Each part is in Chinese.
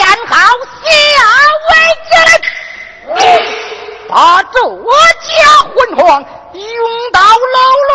练好下位之力，把这家昏混用到牢笼。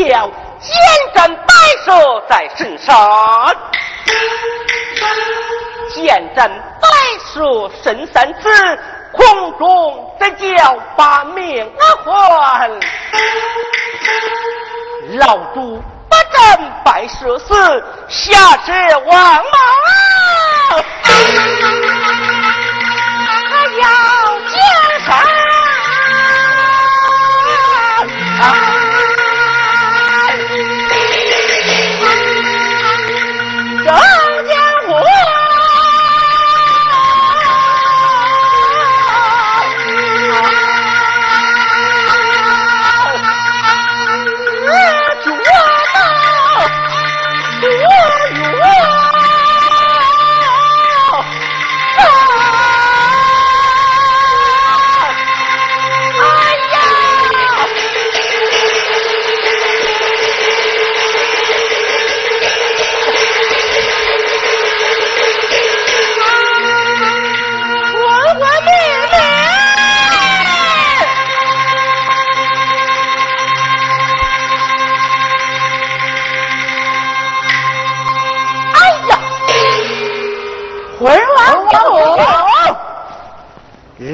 出了鞘，剑斩白蛇在身上。见斩白蛇身三次，空中得叫把命还。老主不斩白蛇死，下世王莽，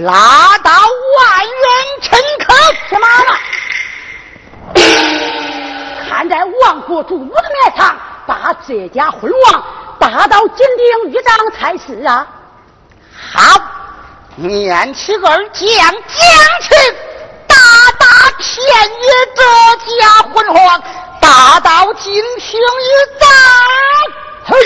拉到万元城客什么看在王国主的面上，把这家婚王打到金鼎玉章才是啊！好，念起二将将去，大大天爷这家婚皇，打到金鼎玉章，嘿。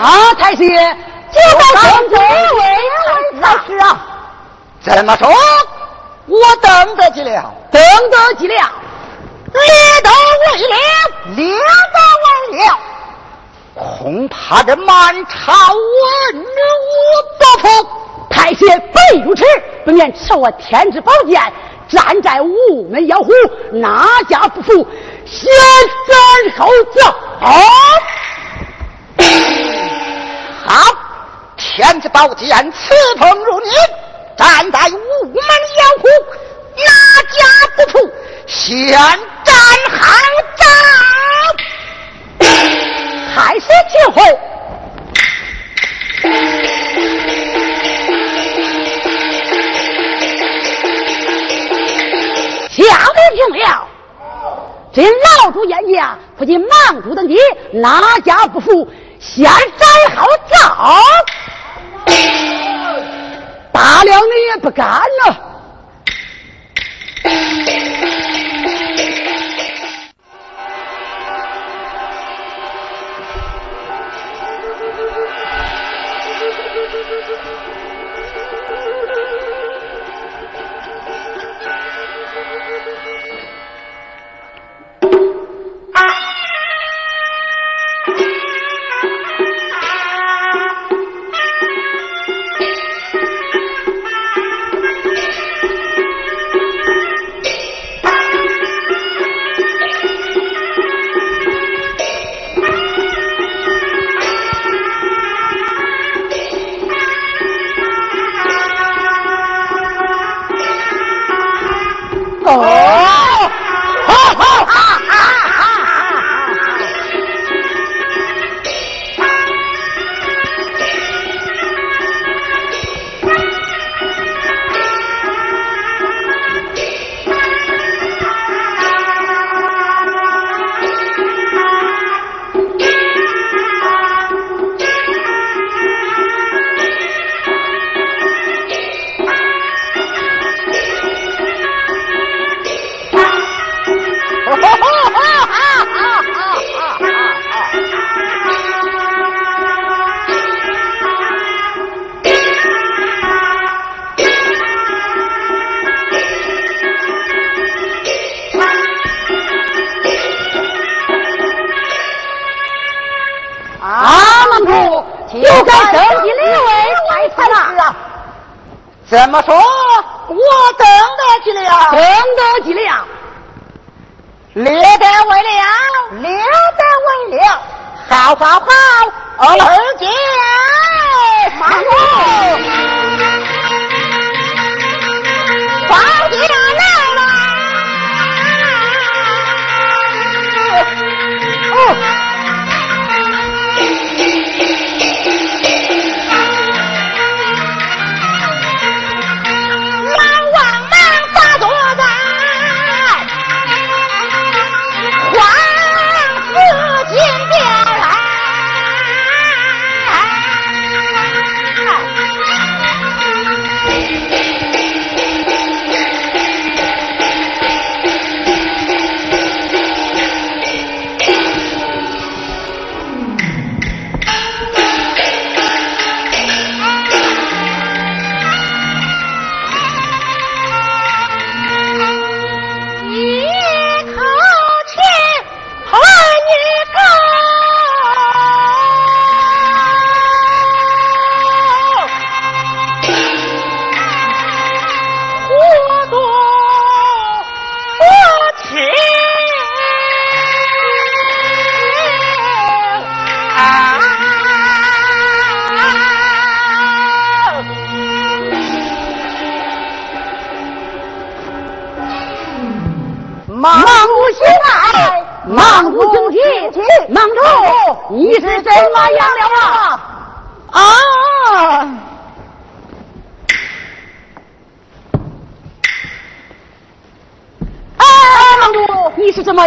啊，太师，就到这位才是啊！怎么说？我等得及了，等得及了，列得为了，列得为了。恐怕这满朝文武不服。太师非如此，不免赐我天之宝剑，站在午门妖虎，哪家不服？先斩后奏。好，天子宝剑刺痛如你，站在午门摇虎，哪家不服？先斩后奏，太师请回。下面听了，这老主言下，不仅莽主的你，哪家不服？先摘好枣，大了你也不干了。这么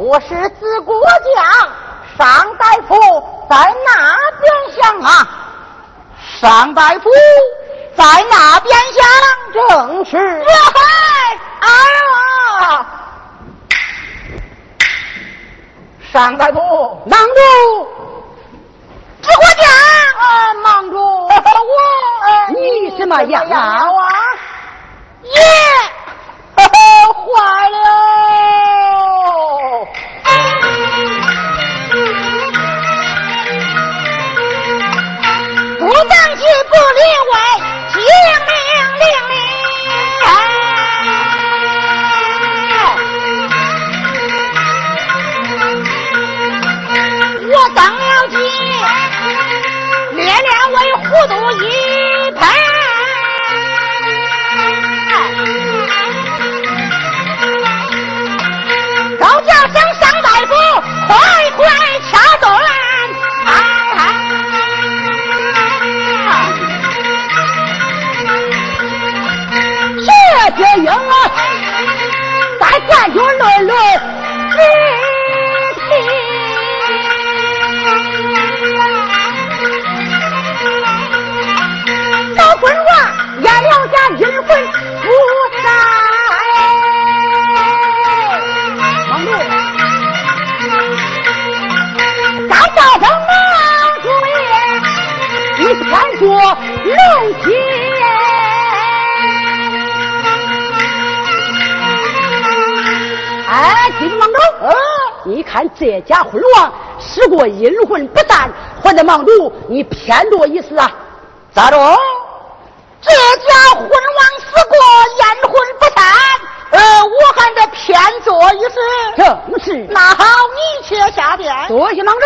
我是自国将，尚大夫在那边想啊？尚大夫在那边想，正是。嗨，哎呀！上大夫，忙主，指挥将，啊，忙主，我，你什么样啊？耶，英啊，再转圈轮轮。这家昏王使过阴魂不散，还得忙主，你偏多一事啊？咋着？这家昏王死过，阴魂不散。呃，我还得偏做一事。正是。那好，你且下殿。多谢忙主。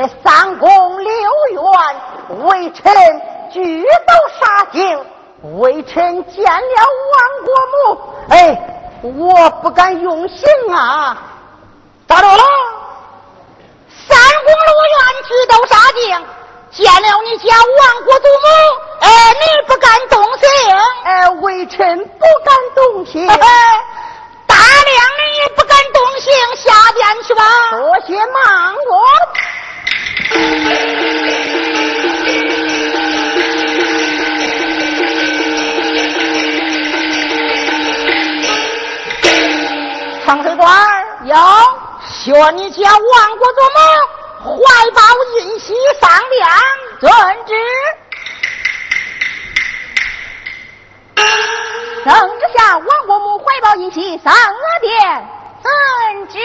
这三宫六院，微臣俱都杀尽。微臣见了王国母，哎，我不敢用刑啊！咋着了？三宫六院俱都杀尽，见了你家亡国祖母，哎，你不敢动刑？哎，微臣不敢动刑。大量你也不敢动刑，下殿去吧。多谢芒果。长水官有学你家亡国祖母怀抱印玺上殿，遵旨。圣旨下，王国母怀抱印玺上了殿，遵旨。